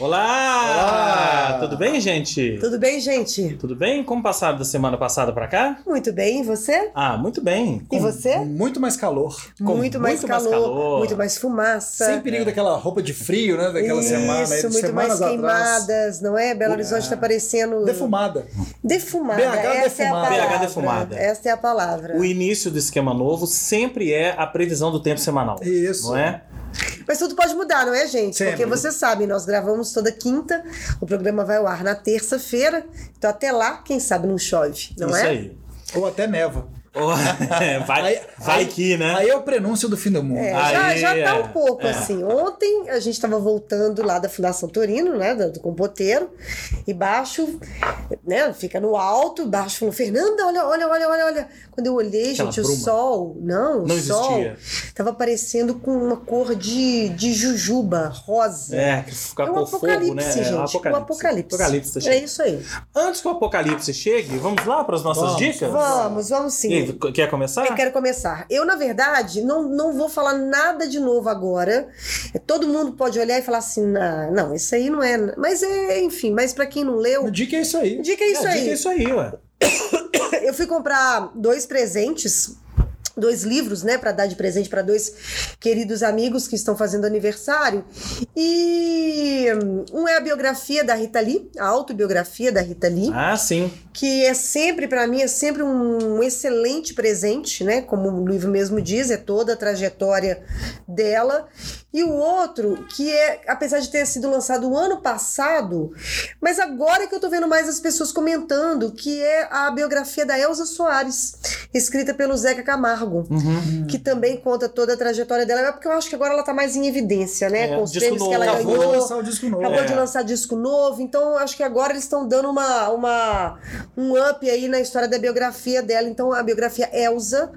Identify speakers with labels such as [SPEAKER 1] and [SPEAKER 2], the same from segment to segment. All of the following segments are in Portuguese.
[SPEAKER 1] Olá!
[SPEAKER 2] Olá!
[SPEAKER 1] Tudo bem, gente?
[SPEAKER 3] Tudo bem, gente?
[SPEAKER 1] Tudo bem? Como passaram da semana passada pra cá?
[SPEAKER 3] Muito bem, e você?
[SPEAKER 1] Ah, muito bem.
[SPEAKER 3] E você?
[SPEAKER 2] Muito mais calor.
[SPEAKER 1] Com
[SPEAKER 3] muito, mais,
[SPEAKER 1] muito mais
[SPEAKER 3] calor,
[SPEAKER 1] calor.
[SPEAKER 3] muito mais fumaça.
[SPEAKER 2] Sem perigo daquela roupa de frio, né? Daquela
[SPEAKER 3] Isso,
[SPEAKER 2] semana. de
[SPEAKER 3] muito mais
[SPEAKER 2] semanas atrás.
[SPEAKER 3] queimadas, não é? Belo Horizonte está parecendo
[SPEAKER 2] Defumada.
[SPEAKER 3] defumada.
[SPEAKER 2] BH
[SPEAKER 3] Essa é a
[SPEAKER 2] defumada.
[SPEAKER 3] palavra.
[SPEAKER 1] BH defumada.
[SPEAKER 3] Essa é a palavra.
[SPEAKER 1] O início do esquema novo sempre é a previsão do tempo semanal.
[SPEAKER 2] Isso.
[SPEAKER 1] Não é?
[SPEAKER 3] Mas tudo pode mudar, não é, gente?
[SPEAKER 2] Sempre.
[SPEAKER 3] Porque vocês sabem, nós gravamos toda quinta, o programa vai ao ar na terça-feira, então até lá, quem sabe não chove, não
[SPEAKER 1] Isso
[SPEAKER 3] é?
[SPEAKER 1] aí.
[SPEAKER 2] Ou até neva.
[SPEAKER 1] Oh, vai
[SPEAKER 2] Aí-
[SPEAKER 1] vai que, né?
[SPEAKER 2] Aí é o prenúncio do fim do mundo.
[SPEAKER 3] É, já,
[SPEAKER 1] Aí,
[SPEAKER 3] já tá
[SPEAKER 1] é,
[SPEAKER 3] um pouco
[SPEAKER 1] é.
[SPEAKER 3] assim. Ontem a gente estava voltando lá da Fundação Torino, né? Do, do Compoteiro, e baixo, né? Fica no alto, baixo falou: Fernanda, olha, olha, olha, olha, olha. Quando eu olhei,
[SPEAKER 1] Aquela
[SPEAKER 3] gente, o
[SPEAKER 1] bruma.
[SPEAKER 3] sol, não, o
[SPEAKER 1] Não
[SPEAKER 3] sol
[SPEAKER 1] existia.
[SPEAKER 3] tava parecendo com uma cor de, de jujuba, rosa.
[SPEAKER 1] É, que fica
[SPEAKER 3] É um
[SPEAKER 1] com
[SPEAKER 3] apocalipse,
[SPEAKER 1] fogo, né?
[SPEAKER 3] gente.
[SPEAKER 1] É um
[SPEAKER 3] O apocalipse.
[SPEAKER 1] Apocalipse tá
[SPEAKER 3] é isso aí.
[SPEAKER 1] Antes que o apocalipse chegue, vamos lá para as nossas
[SPEAKER 2] Vamos.
[SPEAKER 1] dicas?
[SPEAKER 3] Vamos, vamos sim.
[SPEAKER 1] E quer começar?
[SPEAKER 3] Eu quero começar. Eu, na verdade, não, não vou falar nada de novo agora. É, Todo mundo pode olhar e falar assim: "Não, não, isso aí não é. Mas é, enfim, mas pra quem não leu,
[SPEAKER 2] O dica é isso aí.
[SPEAKER 3] dica é isso
[SPEAKER 1] É,
[SPEAKER 3] aí.
[SPEAKER 1] diga isso aí, ué.
[SPEAKER 3] Eu fui comprar dois presentes. Dois livros, né, Pra dar de presente pra dois queridos amigos que estão fazendo aniversário. E um é a biografia da Rita Lee, a autobiografia da Rita Lee.
[SPEAKER 1] Ah, sim.
[SPEAKER 3] que é sempre, pra mim, é sempre um excelente presente, né? Como o livro mesmo diz, é toda a trajetória dela. E o outro, que é, apesar de ter sido lançado o ano passado, mas agora que eu tô vendo mais as pessoas comentando, que é a biografia da Elza Soares, escrita pelo Zeca Camargo,
[SPEAKER 1] Uhum.
[SPEAKER 3] que também conta toda a trajetória dela, é porque eu acho que agora ela tá mais em evidência, né?
[SPEAKER 1] É,
[SPEAKER 3] Com os prêmios que ela.
[SPEAKER 2] Acabou de
[SPEAKER 3] ganhou.
[SPEAKER 2] lançar o disco novo.
[SPEAKER 3] Acabou
[SPEAKER 1] É.
[SPEAKER 3] de lançar disco novo, então eu acho que agora eles estão dando uma, uma, um up aí na história da biografia dela. Então a biografia Elsa,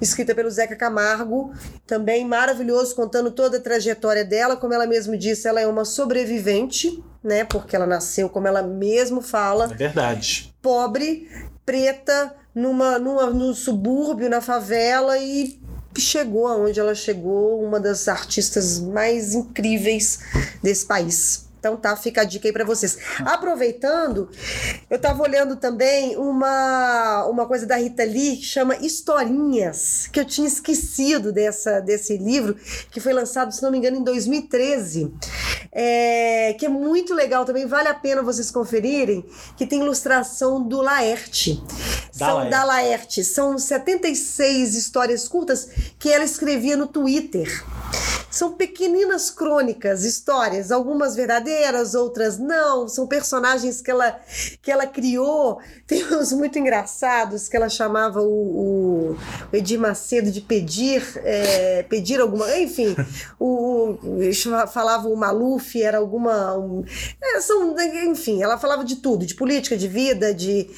[SPEAKER 3] escrita pelo Zeca Camargo, também maravilhoso, contando toda a trajetória dela. Como ela mesma disse, ela é uma sobrevivente, né? Porque ela nasceu, como ela mesmo fala,
[SPEAKER 1] É verdade.
[SPEAKER 3] pobre, preta, numa, numa, subúrbio, na favela e chegou aonde ela chegou, uma das artistas mais incríveis desse país. Então tá, fica a dica aí pra vocês. Aproveitando, eu tava olhando também uma, uma coisa da Rita Lee que chama Historinhas, que eu tinha esquecido dessa, desse livro, que foi lançado, se não me engano, em 2013. É, que é muito legal também, vale a pena vocês conferirem, que tem ilustração do Laerte.
[SPEAKER 1] Da
[SPEAKER 3] São
[SPEAKER 1] Laerte.
[SPEAKER 3] da Laerte. São 76 histórias curtas que ela escrevia no Twitter. São pequeninas crônicas, histórias, algumas verdadeiras, outras não. São personagens que ela, que ela criou. Tem uns muito engraçados que ela chamava o, o, Edir Macedo de pedir, é, pedir alguma. Enfim, o, o- falava o Maluf, era alguma. um- é, são, enfim, ela falava de tudo, de política, de vida, de.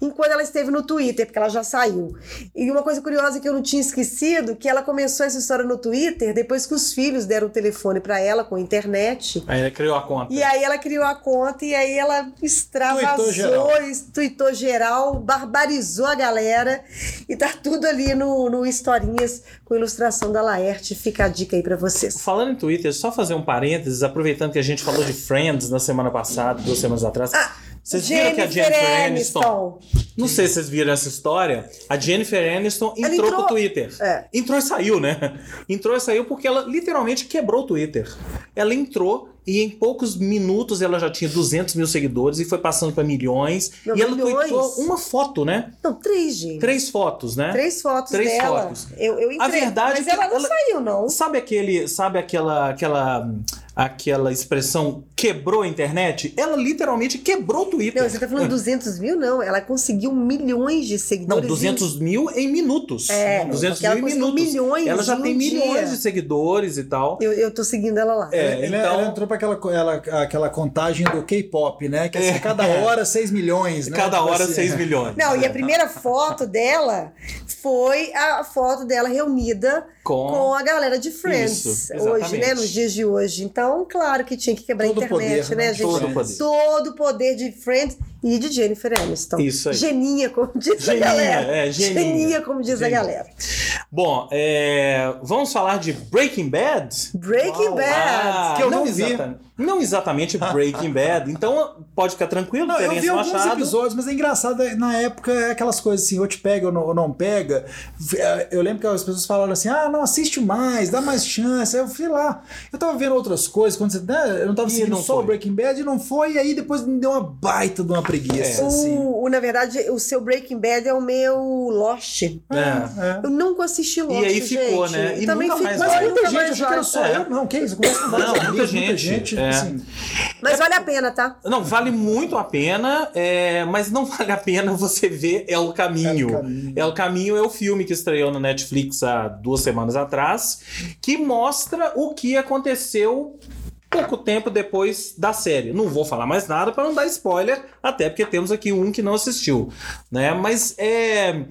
[SPEAKER 3] Enquanto ela esteve no Twitter, porque ela já saiu. E uma coisa curiosa que eu não tinha esquecido, que ela começou essa história no Twitter depois que os filhos deram o telefone para ela com a internet.
[SPEAKER 1] Aí ela criou a conta.
[SPEAKER 3] E aí ela criou a conta e aí ela extravasou,
[SPEAKER 2] Tuitou geral.
[SPEAKER 3] geral, barbarizou a galera e tá tudo ali no, no Historinhas com ilustração da Laerte. Fica a dica aí pra vocês.
[SPEAKER 1] Falando em Twitter, só fazer um parênteses, aproveitando que a gente falou de Friends na semana passada, duas semanas atrás. Vocês viram que a Jennifer Aniston. Não sei se vocês viram essa história. A Jennifer Aniston entrou,
[SPEAKER 3] entrou-
[SPEAKER 1] pro Twitter.
[SPEAKER 3] É.
[SPEAKER 1] Entrou e saiu, né? Entrou e saiu porque ela literalmente quebrou o Twitter. Ela entrou e em poucos minutos ela já tinha 200 mil seguidores e foi passando para milhões.
[SPEAKER 3] Não,
[SPEAKER 1] e ela
[SPEAKER 3] milhões?
[SPEAKER 1] tweetou uma foto, né?
[SPEAKER 3] Não, três, gente.
[SPEAKER 1] Três fotos, né?
[SPEAKER 3] Três fotos
[SPEAKER 1] Três
[SPEAKER 3] dela.
[SPEAKER 1] fotos.
[SPEAKER 3] Eu, eu entrei,
[SPEAKER 1] A verdade
[SPEAKER 3] mas
[SPEAKER 1] é que
[SPEAKER 3] ela não
[SPEAKER 1] ela-
[SPEAKER 3] saiu, não.
[SPEAKER 1] Sabe aquele, sabe aquela, aquela, aquela expressão quebrou a internet? Ela literalmente quebrou o Twitter.
[SPEAKER 3] Não, você tá falando 200 mil? Não, ela conseguiu milhões de
[SPEAKER 1] Não,
[SPEAKER 3] seguidores.
[SPEAKER 1] 200 mil em minutos.
[SPEAKER 3] É,
[SPEAKER 1] 200
[SPEAKER 3] porque ela
[SPEAKER 1] mil em minutos.
[SPEAKER 3] milhões
[SPEAKER 1] ela já
[SPEAKER 3] em um
[SPEAKER 1] tem milhões
[SPEAKER 3] dia.
[SPEAKER 1] de seguidores e tal.
[SPEAKER 3] Eu, eu tô seguindo ela lá.
[SPEAKER 1] É, então-
[SPEAKER 2] Ela entrou para aquela, ela- aquela contagem do K-pop, né? Que é assim, cada hora 6 milhões, né?
[SPEAKER 1] Cada
[SPEAKER 2] Tipo
[SPEAKER 1] hora
[SPEAKER 2] assim,
[SPEAKER 1] 6 milhões.
[SPEAKER 3] Não, e a primeira foto dela foi a foto dela reunida
[SPEAKER 1] Com-
[SPEAKER 3] com, a galera de Friends.
[SPEAKER 1] Isso,
[SPEAKER 3] hoje, né? Nos dias de hoje. Então, claro que tinha que quebrar
[SPEAKER 2] Todo
[SPEAKER 3] a internet,
[SPEAKER 2] poder,
[SPEAKER 3] né,
[SPEAKER 2] né?
[SPEAKER 3] gente?
[SPEAKER 1] Todo poder.
[SPEAKER 3] Todo o poder de Friends e de Jennifer Aniston.
[SPEAKER 1] Isso aí.
[SPEAKER 3] Geninha, como diz
[SPEAKER 1] Geninha,
[SPEAKER 3] a galera.
[SPEAKER 1] é, geninha.
[SPEAKER 3] como diz
[SPEAKER 1] Geninha.
[SPEAKER 3] a galera.
[SPEAKER 1] Bom, é, vamos falar de Breaking Bad?
[SPEAKER 3] Breaking
[SPEAKER 2] Uau.
[SPEAKER 3] Bad.
[SPEAKER 1] Ah,
[SPEAKER 2] que eu não vi.
[SPEAKER 1] exatamente. Não exatamente Breaking Bad. Então pode ficar tranquilo,
[SPEAKER 2] Não, eu vi alguns
[SPEAKER 1] Machado.
[SPEAKER 2] episódios, mas é engraçado, na época, é aquelas coisas assim, ou te pega ou não, ou não pega. Eu lembro que as pessoas falaram assim, ah, não, assiste mais, dá mais chance. Aí eu fui lá, eu tava vendo outras coisas, quando você, né, eu não tava seguindo
[SPEAKER 1] não
[SPEAKER 2] só o
[SPEAKER 1] foi.
[SPEAKER 2] Breaking Bad, e não foi, e aí depois me deu uma baita de uma preguiça,
[SPEAKER 1] É.
[SPEAKER 2] assim.
[SPEAKER 3] O, o- na verdade, o seu Breaking Bad é o meu Lost.
[SPEAKER 1] É.
[SPEAKER 2] É.
[SPEAKER 3] Eu nunca assisti Lost,
[SPEAKER 1] E aí ficou,
[SPEAKER 3] gente.
[SPEAKER 1] né? E
[SPEAKER 3] Também
[SPEAKER 1] nunca
[SPEAKER 3] ficou,
[SPEAKER 1] mais
[SPEAKER 2] Mas muita gente, achei que era só
[SPEAKER 1] É.
[SPEAKER 2] eu. Não, que isso?
[SPEAKER 1] Não, muita
[SPEAKER 2] amigos, muita
[SPEAKER 1] gente,
[SPEAKER 2] gente.
[SPEAKER 1] é.
[SPEAKER 2] Assim.
[SPEAKER 3] Mas vale a pena, tá?
[SPEAKER 1] Não, vale muito a pena, é, mas não vale a pena você ver É o Caminho.
[SPEAKER 2] É o Caminho.
[SPEAKER 1] É o Caminho é o filme que estreou no Netflix há duas semanas atrás, que mostra o que aconteceu pouco tempo depois da série. Não vou falar mais nada para não dar spoiler, até porque temos aqui um que não assistiu, né? Mas é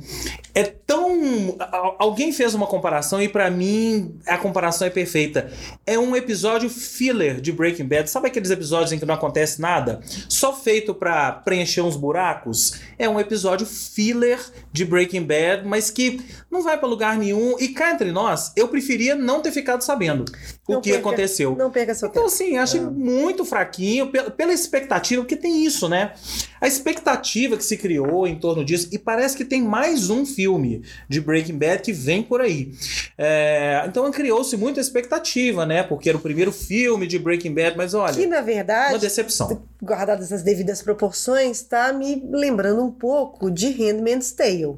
[SPEAKER 1] é tão alguém fez uma comparação e para mim a comparação é perfeita. É um episódio filler de Breaking Bad. Sabe aqueles episódios em que não acontece nada, só feito para preencher uns buracos? É um episódio filler de Breaking Bad, mas que não vai para lugar nenhum e cá entre nós, eu preferia não ter ficado sabendo o
[SPEAKER 3] Não
[SPEAKER 1] que
[SPEAKER 3] perca-
[SPEAKER 1] aconteceu.
[SPEAKER 3] Não perca seu
[SPEAKER 1] Então,
[SPEAKER 3] tempo.
[SPEAKER 1] assim, eu achei muito fraquinho pela, pela expectativa, porque tem isso, né? A expectativa que se criou em torno disso, e parece que tem mais um filme de Breaking Bad que vem por aí. É, então criou-se muita expectativa, né? Porque era o primeiro filme de Breaking Bad, mas olha,
[SPEAKER 3] Que, na verdade,
[SPEAKER 1] uma decepção.
[SPEAKER 3] guardadas as devidas proporções, tá me lembrando um pouco de Handmaid's Tale.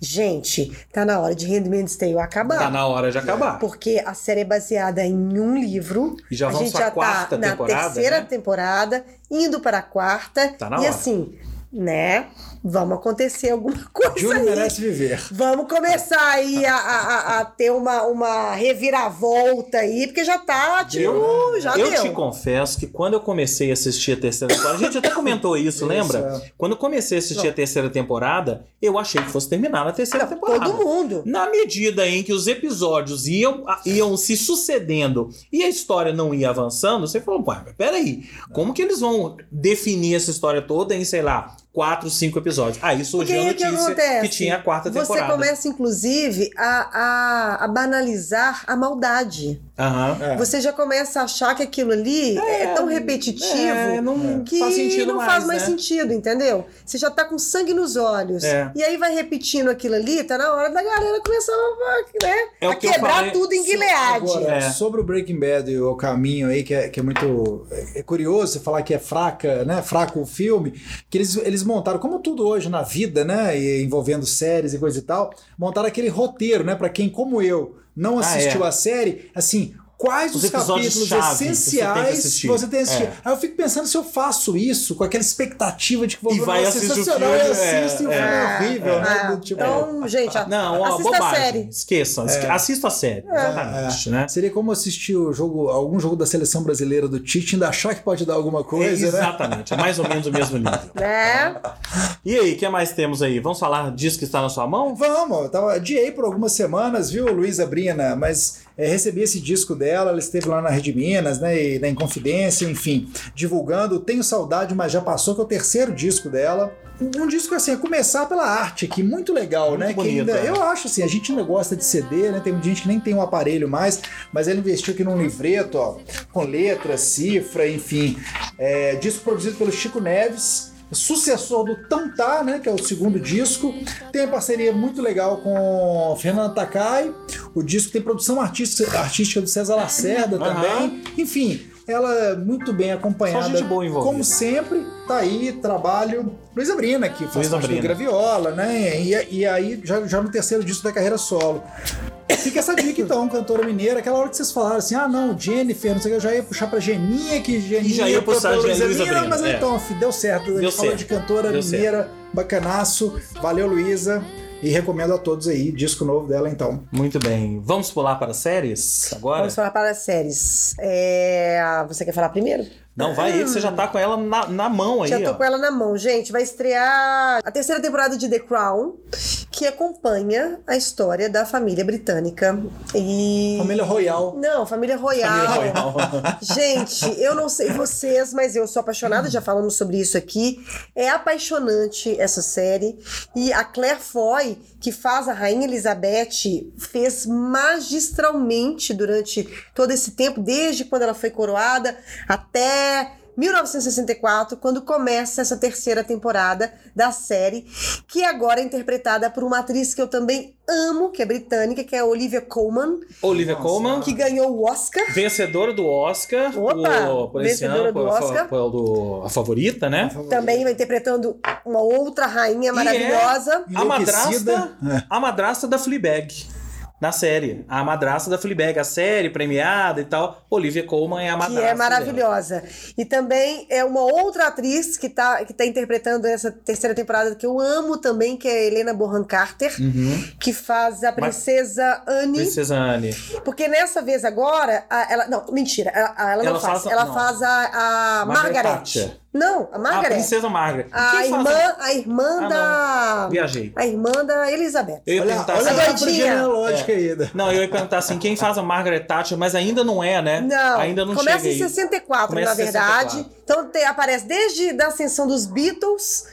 [SPEAKER 3] Gente, tá na hora de Handmaid's Tale acabar.
[SPEAKER 1] Tá na hora de acabar.
[SPEAKER 3] Porque a série é baseada em um livro.
[SPEAKER 1] E já
[SPEAKER 3] a
[SPEAKER 1] vamos
[SPEAKER 3] gente
[SPEAKER 1] pra
[SPEAKER 3] já
[SPEAKER 1] quarta
[SPEAKER 3] tá
[SPEAKER 1] temporada,
[SPEAKER 3] na terceira
[SPEAKER 1] né?
[SPEAKER 3] temporada, indo para a quarta.
[SPEAKER 1] Tá na
[SPEAKER 3] e
[SPEAKER 1] hora.
[SPEAKER 3] assim, né? Vamos acontecer alguma coisa
[SPEAKER 2] Júnior
[SPEAKER 3] aí.
[SPEAKER 2] merece viver.
[SPEAKER 3] Vamos começar aí a, a, a- a ter uma, uma reviravolta aí, porque já tá, tipo,
[SPEAKER 2] Deu,
[SPEAKER 3] já
[SPEAKER 1] eu
[SPEAKER 3] deu.
[SPEAKER 1] te confesso que quando eu comecei a assistir a terceira temporada, a gente até comentou isso, lembra?
[SPEAKER 2] é.
[SPEAKER 1] Quando eu comecei a assistir a terceira temporada, eu achei que fosse terminar na terceira
[SPEAKER 3] Não,
[SPEAKER 1] temporada.
[SPEAKER 3] todo mundo.
[SPEAKER 1] Na medida em que os episódios iam, iam se sucedendo e a história não ia avançando, você falou, pô, mas peraí, como que eles vão definir essa história toda em, sei lá, quatro, cinco episódios? Aí
[SPEAKER 3] Porque
[SPEAKER 1] surgiu a
[SPEAKER 3] aí o que
[SPEAKER 1] notícia
[SPEAKER 3] acontece?
[SPEAKER 1] que tinha a quarta
[SPEAKER 3] Você
[SPEAKER 1] temporada.
[SPEAKER 3] começa, inclusive, a, a, a banalizar a maldade.
[SPEAKER 1] Aham.
[SPEAKER 2] É.
[SPEAKER 3] Você já começa a achar que aquilo ali é, tão repetitivo
[SPEAKER 1] é, não
[SPEAKER 3] que
[SPEAKER 1] faz sentido
[SPEAKER 3] não
[SPEAKER 1] mais,
[SPEAKER 3] faz mais
[SPEAKER 1] né?
[SPEAKER 3] sentido, entendeu? Você já tá com sangue nos olhos.
[SPEAKER 1] É.
[SPEAKER 3] E aí vai repetindo aquilo ali, tá na hora da galera começar a, né,
[SPEAKER 1] É
[SPEAKER 3] a
[SPEAKER 1] que
[SPEAKER 3] quebrar tudo em Gilead.
[SPEAKER 2] Agora,
[SPEAKER 1] É.
[SPEAKER 2] sobre o Breaking Bad e o caminho aí, que é, que é muito. É curioso você falar que é fraca, né? Fraco o filme, que eles, eles montaram, como tudo hoje na vida, né? E envolvendo séries e coisa e tal, montaram aquele roteiro, né? Pra quem, como eu, não
[SPEAKER 1] Ah,
[SPEAKER 2] assistiu
[SPEAKER 1] é.
[SPEAKER 2] a série, assim. Quais
[SPEAKER 1] Os
[SPEAKER 2] os, capítulos
[SPEAKER 1] chave que você tem que
[SPEAKER 2] essenciais
[SPEAKER 1] assistir.
[SPEAKER 2] você tem que assistir?
[SPEAKER 1] É.
[SPEAKER 2] Aí eu fico pensando se eu faço isso com aquela expectativa de que vou
[SPEAKER 1] E
[SPEAKER 2] ver
[SPEAKER 1] vai
[SPEAKER 2] negócio
[SPEAKER 1] assistir o
[SPEAKER 2] sensacional
[SPEAKER 1] filme,
[SPEAKER 2] e assisto e o
[SPEAKER 1] é,
[SPEAKER 2] filme é
[SPEAKER 3] é,
[SPEAKER 2] horrível,
[SPEAKER 3] é.
[SPEAKER 2] né? Tipo,
[SPEAKER 3] então, gente, a-
[SPEAKER 1] Não, ó,
[SPEAKER 3] assista
[SPEAKER 1] bobagem.
[SPEAKER 3] a série.
[SPEAKER 1] Esqueçam, esque- assista a série. Exatamente, né?
[SPEAKER 2] Seria como assistir o jogo, algum jogo da seleção brasileira do Tite e ainda achar que pode dar alguma coisa, né?
[SPEAKER 1] Exatamente, é mais ou menos o mesmo nível.
[SPEAKER 3] Né?
[SPEAKER 1] E aí, o que mais temos aí? Vamos falar disso que está na sua mão?
[SPEAKER 2] Vamos, eu tava, adiei por algumas semanas, viu, Luísa Brina? Mas é, recebi esse disco dela, ela esteve lá na Rede Minas, né, e na Inconfidência, enfim, divulgando. Tenho saudade, mas já passou, que é o terceiro disco dela. Um disco assim, a começar pela arte aqui, muito legal,
[SPEAKER 1] Muito
[SPEAKER 2] né? que
[SPEAKER 1] bonito,
[SPEAKER 2] ainda,
[SPEAKER 1] é.
[SPEAKER 2] Eu acho assim, a gente ainda gosta de CD, né? Tem gente que nem tem um aparelho mais, mas ela investiu aqui num livreto, ó, com letra, cifra, enfim. É, disco produzido pelo Chico Neves, sucessor do Tantá, né, que é o segundo disco. Tem uma parceria muito legal com Fernanda Takai. O disco tem produção artística, artística do César Lacerda também. Enfim, ela é muito bem acompanhada. Como sempre, tá aí, trabalho. Luísa Brina, que faz parte do
[SPEAKER 1] Brina.
[SPEAKER 2] Graviola, né? E, e aí, já, já no terceiro disco da carreira solo. Fica essa dica então, cantora mineira. Aquela hora que vocês falaram assim, ah não, Jennifer, não sei o que, eu já ia puxar pra Geninha, que Geninha
[SPEAKER 1] já ia puxar
[SPEAKER 2] pra
[SPEAKER 1] a
[SPEAKER 2] Luísa
[SPEAKER 1] Luísa
[SPEAKER 2] Brina,
[SPEAKER 1] Brina,
[SPEAKER 2] mas
[SPEAKER 1] é.
[SPEAKER 2] então, deu certo. A gente falou
[SPEAKER 1] certo.
[SPEAKER 2] de cantora
[SPEAKER 1] Deu
[SPEAKER 2] mineira, bacanaço. Valeu, Luísa. E recomendo a todos aí, disco novo dela então.
[SPEAKER 1] Muito bem. Vamos pular para séries agora?
[SPEAKER 3] Vamos falar para as séries. É, Você quer falar primeiro?
[SPEAKER 1] Não, vai aí que você já tá com ela na, na mão aí,
[SPEAKER 3] Já tô
[SPEAKER 1] ó.
[SPEAKER 3] com ela na mão, gente. Vai estrear a terceira temporada de The Crown, que acompanha a história da família britânica e
[SPEAKER 2] Família Royal.
[SPEAKER 3] não, família royal.
[SPEAKER 1] Família Royal.
[SPEAKER 3] Gente, eu não sei vocês, mas eu sou apaixonada, já falamos sobre isso aqui. É apaixonante essa série. E a Claire Foy, que faz a Rainha Elizabeth, fez magistralmente durante todo esse tempo, desde quando ela foi coroada até 1964, quando começa essa terceira temporada da série, que agora é interpretada por uma atriz que eu também amo, que é britânica, que é a Olivia Colman,
[SPEAKER 1] Olivia
[SPEAKER 2] Nossa.
[SPEAKER 1] Colman,
[SPEAKER 3] que ganhou o Oscar.
[SPEAKER 1] vencedora do Oscar.
[SPEAKER 3] Opa,
[SPEAKER 1] o, por esse
[SPEAKER 3] vencedora
[SPEAKER 1] ano,
[SPEAKER 3] do
[SPEAKER 1] por-
[SPEAKER 3] Oscar.
[SPEAKER 1] do, a favorita, né?
[SPEAKER 3] Também vai interpretando uma outra rainha
[SPEAKER 1] E é
[SPEAKER 3] maravilhosa.
[SPEAKER 1] A madrasta.
[SPEAKER 2] É.
[SPEAKER 1] a madrasta da Fleabag. Na série. A madrasta da Fleabag, a série premiada e tal. Olivia Colman é a
[SPEAKER 3] Que
[SPEAKER 1] madrasta.
[SPEAKER 3] é
[SPEAKER 1] dela.
[SPEAKER 3] maravilhosa. E também é uma outra atriz que tá, que tá interpretando essa terceira temporada que eu amo também, que é a Helena Bonham Carter,
[SPEAKER 1] Uhum.
[SPEAKER 3] que faz a princesa Anne.
[SPEAKER 1] Princesa Anne.
[SPEAKER 3] Porque nessa vez agora, a- ela. Não, mentira, ela, a- ela não
[SPEAKER 1] Ela
[SPEAKER 3] faz.
[SPEAKER 1] faz
[SPEAKER 3] ela
[SPEAKER 1] não.
[SPEAKER 3] faz a, a
[SPEAKER 1] Margaret
[SPEAKER 3] Margaret. Não, a
[SPEAKER 1] A
[SPEAKER 3] Margaret.
[SPEAKER 1] Princesa Margaret.
[SPEAKER 3] A,
[SPEAKER 1] Quem
[SPEAKER 3] irmã,
[SPEAKER 1] faz
[SPEAKER 3] a irmã
[SPEAKER 1] Ah,
[SPEAKER 3] da.
[SPEAKER 1] Viajei.
[SPEAKER 3] A irmã da Elizabeth.
[SPEAKER 1] Eu ia
[SPEAKER 2] Olha,
[SPEAKER 1] perguntar
[SPEAKER 2] olha
[SPEAKER 1] assim.
[SPEAKER 2] a
[SPEAKER 1] É.
[SPEAKER 2] ainda.
[SPEAKER 1] Não, eu ia perguntar assim, quem faz a Margaret Thatcher, mas ainda não é, né?
[SPEAKER 3] Não,
[SPEAKER 1] Ainda não
[SPEAKER 3] começa
[SPEAKER 1] chega
[SPEAKER 3] em
[SPEAKER 1] aí.
[SPEAKER 3] 64,
[SPEAKER 1] Começa
[SPEAKER 3] na verdade.
[SPEAKER 1] 64.
[SPEAKER 3] Então tem- aparece desde a ascensão dos Beatles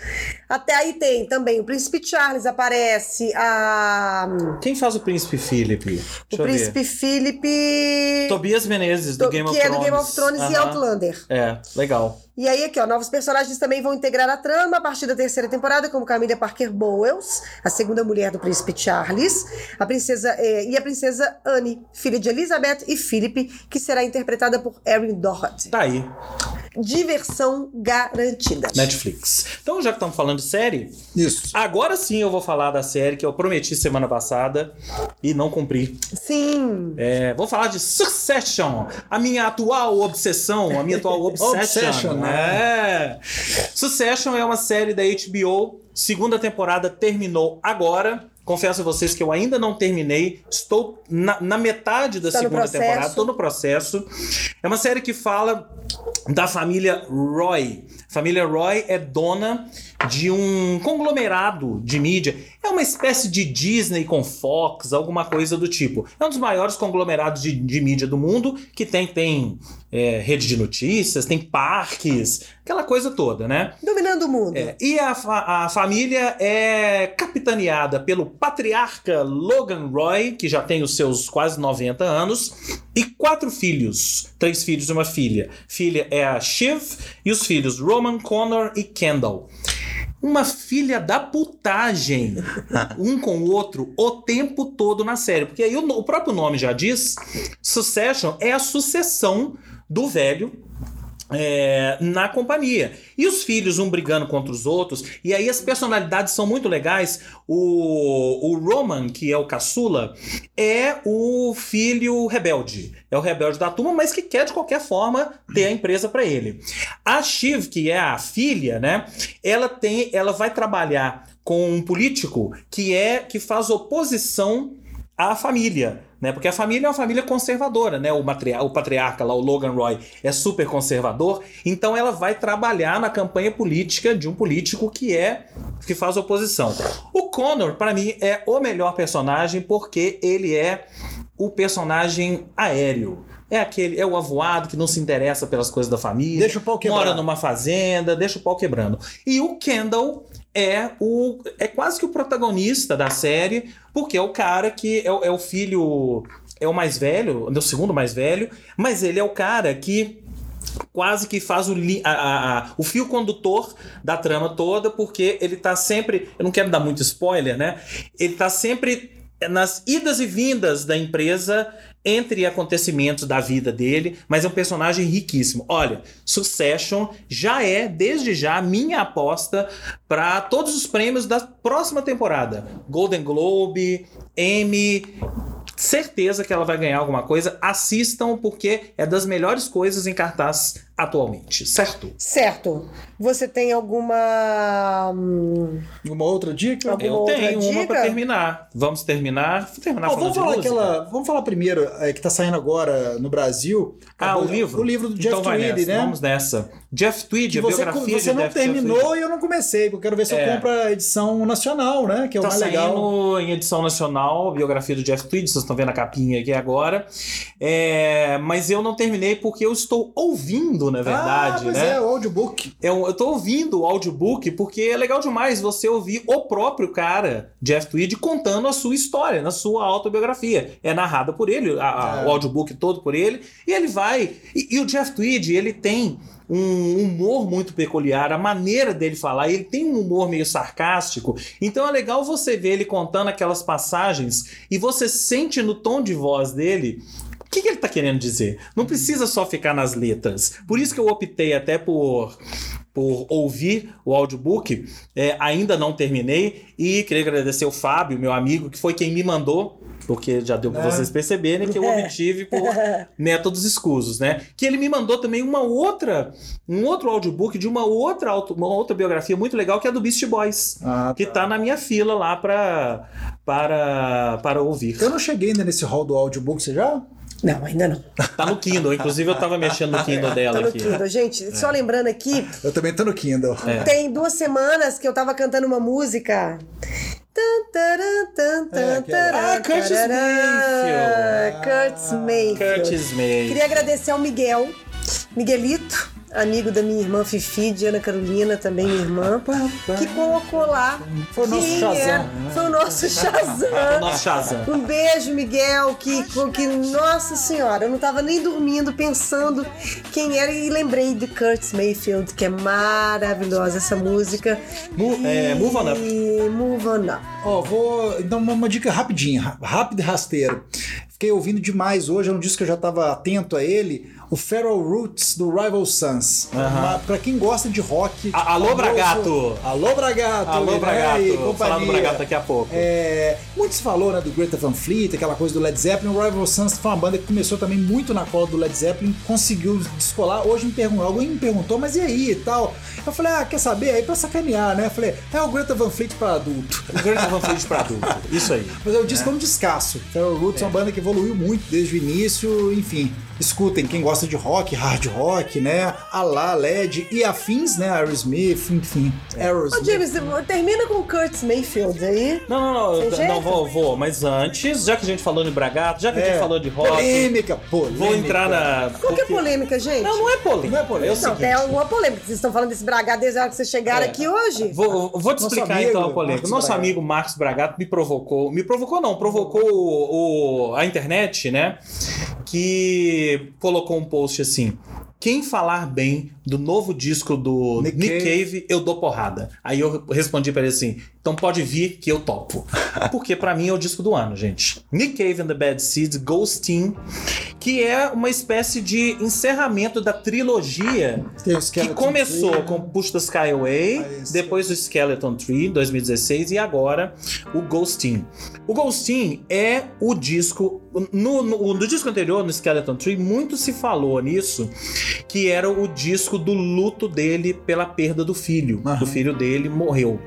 [SPEAKER 3] até aí tem também o Príncipe Charles, aparece a
[SPEAKER 1] Quem faz o Príncipe Philip?
[SPEAKER 3] O Príncipe Philip
[SPEAKER 1] Tobias Menezes, do
[SPEAKER 3] to-
[SPEAKER 1] Game
[SPEAKER 3] que
[SPEAKER 1] of
[SPEAKER 3] é
[SPEAKER 1] Thrones.
[SPEAKER 3] do Game of Thrones e
[SPEAKER 1] Aham.
[SPEAKER 3] Outlander.
[SPEAKER 1] É, legal.
[SPEAKER 3] E aí aqui, ó, novos personagens também vão integrar a trama a partir da terceira temporada, como Camila Parker Bowles, a segunda mulher do Príncipe Charles, a princesa eh, e a princesa Anne, filha de Elizabeth e Philip, que será interpretada por Erin Doherty.
[SPEAKER 1] Tá aí,
[SPEAKER 3] Diversão garantida.
[SPEAKER 1] Netflix. Então, já que estamos falando de série,
[SPEAKER 2] Isso.
[SPEAKER 1] agora sim eu vou falar da série que eu prometi semana passada e não cumpri.
[SPEAKER 3] Sim.
[SPEAKER 1] É, vou falar de Succession, a minha atual obsessão, a minha atual obsession.
[SPEAKER 2] Obsession,
[SPEAKER 1] é. Succession é uma série da HBO, segunda temporada terminou agora. Confesso a vocês que eu ainda não terminei, estou na, na metade da
[SPEAKER 3] no
[SPEAKER 1] segunda temporada, estou no processo. É uma série que fala da família Roy. A família Roy é dona de um conglomerado de mídia. É uma espécie de Disney com Fox, alguma coisa do tipo. É um dos maiores conglomerados de, de mídia do mundo, que tem, tem é, rede de notícias, tem parques, aquela coisa toda, né?
[SPEAKER 3] Dominando o mundo.
[SPEAKER 1] É, e a, fa- a família é capitaneada pelo patriarca Logan Roy, que já tem os seus quase 90 anos, e quatro filhos. Três filhos e uma filha. Filha é a Shiv e os filhos Roman, Connor e Kendall. Uma filha da putagem, um com o outro, o tempo todo na série. Porque aí o, o próprio nome já diz: Succession é a sucessão do velho é, na companhia. E os filhos, um brigando contra os outros. E aí as personalidades são muito legais. O, o Roman, que é o caçula, é o filho rebelde. É o rebelde da turma, mas que quer de qualquer forma ter a empresa para ele. A Shiv, que é a filha, né? Ela tem, ela vai trabalhar com um político que é que faz oposição à família, né? Porque a família é uma família conservadora, né? O, matria- o patriarca lá, o Logan Roy, é super conservador, então ela vai trabalhar na campanha política de um político que é que faz oposição. O Connor, para mim, é o melhor personagem porque ele é o personagem aéreo. É aquele, é o avoado que não se interessa pelas coisas da família.
[SPEAKER 2] Deixa o pau quebrar.
[SPEAKER 1] Mora numa fazenda, deixa o pau quebrando. E o Kendall é o é quase que o protagonista da série, porque é o cara que é, é o filho é o mais velho, é o segundo mais velho, mas ele é o cara que quase que faz o, li- a- a- a- o fio condutor da trama toda, porque ele tá sempre. Eu não quero dar muito spoiler, né? Ele tá sempre nas idas e vindas da empresa entre acontecimentos da vida dele, mas é um personagem riquíssimo. Olha, Succession já é, desde já, minha aposta para todos os prêmios da próxima temporada. Golden Globe, Emmy, certeza que ela vai ganhar alguma coisa. Assistam, porque é das melhores coisas em cartaz atualmente, certo?
[SPEAKER 3] Certo. Você tem alguma. hum,
[SPEAKER 2] Uma outra dica?
[SPEAKER 3] Alguma
[SPEAKER 1] Eu
[SPEAKER 3] outra
[SPEAKER 1] tenho uma
[SPEAKER 3] dica?
[SPEAKER 1] pra terminar. Vamos terminar? Vamos terminar falando
[SPEAKER 2] vamos, falar aquela, vamos falar primeiro, é, que tá saindo agora no Brasil.
[SPEAKER 1] Ah, o livro?
[SPEAKER 2] O livro do Jeff
[SPEAKER 1] então
[SPEAKER 2] Tweedy,
[SPEAKER 1] nessa,
[SPEAKER 2] né?
[SPEAKER 1] Vamos nessa. Jeff Tweedy, a
[SPEAKER 2] você,
[SPEAKER 1] biografia
[SPEAKER 2] você
[SPEAKER 1] de
[SPEAKER 2] não terminou e eu não comecei, porque eu quero ver se eu
[SPEAKER 1] É.
[SPEAKER 2] compro a edição nacional, né? Que é o
[SPEAKER 1] Tá
[SPEAKER 2] mais legal.
[SPEAKER 1] saindo em edição nacional, a biografia do Jeff Tweedy, vocês estão vendo a capinha aqui agora. É, mas eu não terminei porque eu estou ouvindo, na verdade,
[SPEAKER 2] ah, pois
[SPEAKER 1] né?
[SPEAKER 2] é, o audiobook.
[SPEAKER 1] Eu, eu tô ouvindo o audiobook porque é legal demais você ouvir o próprio cara, Jeff Tweedy, contando a sua história, na sua autobiografia. É narrada por ele, a-
[SPEAKER 2] É.
[SPEAKER 1] o audiobook todo por ele, e ele vai. E, e o Jeff Tweedy, ele tem um humor muito peculiar, a maneira dele falar, ele tem um humor meio sarcástico, então é legal você ver ele contando aquelas passagens e você sente no tom de voz dele que, que ele está querendo dizer? Não precisa só ficar nas letras. Por isso que eu optei até por, por ouvir o audiobook. É, ainda não terminei. E queria agradecer o Fábio, meu amigo, que foi quem me mandou. Porque já deu para
[SPEAKER 2] É.
[SPEAKER 1] vocês perceberem que eu obtive por métodos escusos, né? Que ele me mandou também uma outra, um outro audiobook de uma outra, uma outra biografia muito legal, que é do Beast Boys.
[SPEAKER 2] Ah,
[SPEAKER 1] Que tá na minha fila lá pra, para, para ouvir.
[SPEAKER 2] Eu não cheguei ainda nesse hall do audiobook, você já?
[SPEAKER 3] Não, ainda não.
[SPEAKER 1] Tá no Kindle, inclusive eu tava mexendo no Kindle dela
[SPEAKER 3] Tá no
[SPEAKER 1] aqui.
[SPEAKER 3] Kindle. Gente, só lembrando aqui,
[SPEAKER 2] Eu também tô no Kindle.
[SPEAKER 1] É.
[SPEAKER 3] tem duas semanas que eu tava cantando uma música. Tan, taran, tan, tan,
[SPEAKER 2] É, aquela-
[SPEAKER 3] taran,
[SPEAKER 1] Ah, Curtis. Mayfield.
[SPEAKER 3] Curtis Mayfield.
[SPEAKER 1] Curtis May.
[SPEAKER 3] Queria agradecer ao Miguel, Miguelito, amigo da minha irmã Fifi, de Ana Carolina, também minha irmã, que colocou lá.
[SPEAKER 2] Foi o nosso Shazam,
[SPEAKER 3] é-? Foi o nosso
[SPEAKER 1] O
[SPEAKER 3] Shazam.
[SPEAKER 1] nosso Shazam.
[SPEAKER 3] Um beijo, Miguel, que, que, nossa senhora, eu não tava nem dormindo pensando quem era e lembrei de Curtis Mayfield, que é maravilhosa essa música.
[SPEAKER 1] Mo- é, Move On Up.
[SPEAKER 3] E Move On Up.
[SPEAKER 2] Ó, vou. Então, uma, uma dica rapidinha, ra- rápido e rasteiro. Fiquei ouvindo demais hoje, é um disco que eu já estava atento a ele, o Feral Roots do Rival Sons.
[SPEAKER 1] Aham.
[SPEAKER 2] Uma- Pra quem gosta de rock.
[SPEAKER 1] A- alô,
[SPEAKER 2] famoso-
[SPEAKER 1] Bragato!
[SPEAKER 2] Alô, Bragato!
[SPEAKER 1] Alô,
[SPEAKER 2] né?
[SPEAKER 1] Bragato.
[SPEAKER 2] E
[SPEAKER 1] Vou falar do. Bragato daqui a pouco.
[SPEAKER 2] É, muito se falou né, do Greta Van Fleet, aquela coisa do Led Zeppelin. O Rival Sons foi uma banda que começou também muito na cola do Led Zeppelin, conseguiu descolar. Hoje me perguntou, alguém me perguntou, mas e aí e tal? Eu falei, ah, quer saber? Aí pra sacanear, né? Eu falei, é o Greta Van Fleet para adulto.
[SPEAKER 1] O Grande Van Fleet pra adulto. Isso aí.
[SPEAKER 2] Mas eu disse que é um descasso. Feral Roots é. uma banda que evoluiu muito desde o início, enfim. Escutem, quem gosta de rock, hard rock, né? Alá, LED e afins, né? Aerosmith, enfim.
[SPEAKER 3] Ô,
[SPEAKER 2] Aerosmith.
[SPEAKER 3] James, termina com Curtis Mayfield aí.
[SPEAKER 1] Não, não, não. Não, vou, vou. Mas antes, já que a gente falou de Bragato, já que a gente
[SPEAKER 2] É,
[SPEAKER 1] falou de rock,
[SPEAKER 2] Polêmica, polêmica.
[SPEAKER 1] vou entrar na.
[SPEAKER 3] Qual que é a polêmica, gente?
[SPEAKER 1] Não, não é polêmica.
[SPEAKER 2] Não é polêmica.
[SPEAKER 1] É o
[SPEAKER 3] Não,
[SPEAKER 1] seguinte.
[SPEAKER 3] tem alguma polêmica. Vocês estão falando desse bragado desde a hora que vocês chegaram
[SPEAKER 1] É.
[SPEAKER 3] aqui hoje?
[SPEAKER 1] Vou, vou te
[SPEAKER 2] Nosso
[SPEAKER 1] explicar
[SPEAKER 2] amigo,
[SPEAKER 1] então a polêmica.
[SPEAKER 2] Marcos
[SPEAKER 1] Nosso
[SPEAKER 2] Bragato.
[SPEAKER 1] amigo Marcos Bragato me provocou. Me provocou, não, provocou o, o- a internet, né? Que colocou um post assim. Quem falar bem do novo disco do
[SPEAKER 2] Nick
[SPEAKER 1] Nick,
[SPEAKER 2] Cave.
[SPEAKER 1] Cave, eu dou porrada. Aí eu respondi pra ele assim: então pode vir que eu topo. Porque pra mim é o disco do ano, gente. Nick Cave and the Bad Seeds, Ghostin, que é uma espécie de encerramento da trilogia que começou
[SPEAKER 2] Tree, né?
[SPEAKER 1] com Push the Sky Away,
[SPEAKER 2] Ah, esse
[SPEAKER 1] depois o Skeleton Tree, 2016, e agora o Ghostin. O Ghostin é o disco. No, no, no disco anterior, no Skeleton Tree, muito se falou nisso, que era o disco do luto dele pela perda do filho.
[SPEAKER 2] Aham.
[SPEAKER 1] O filho dele morreu.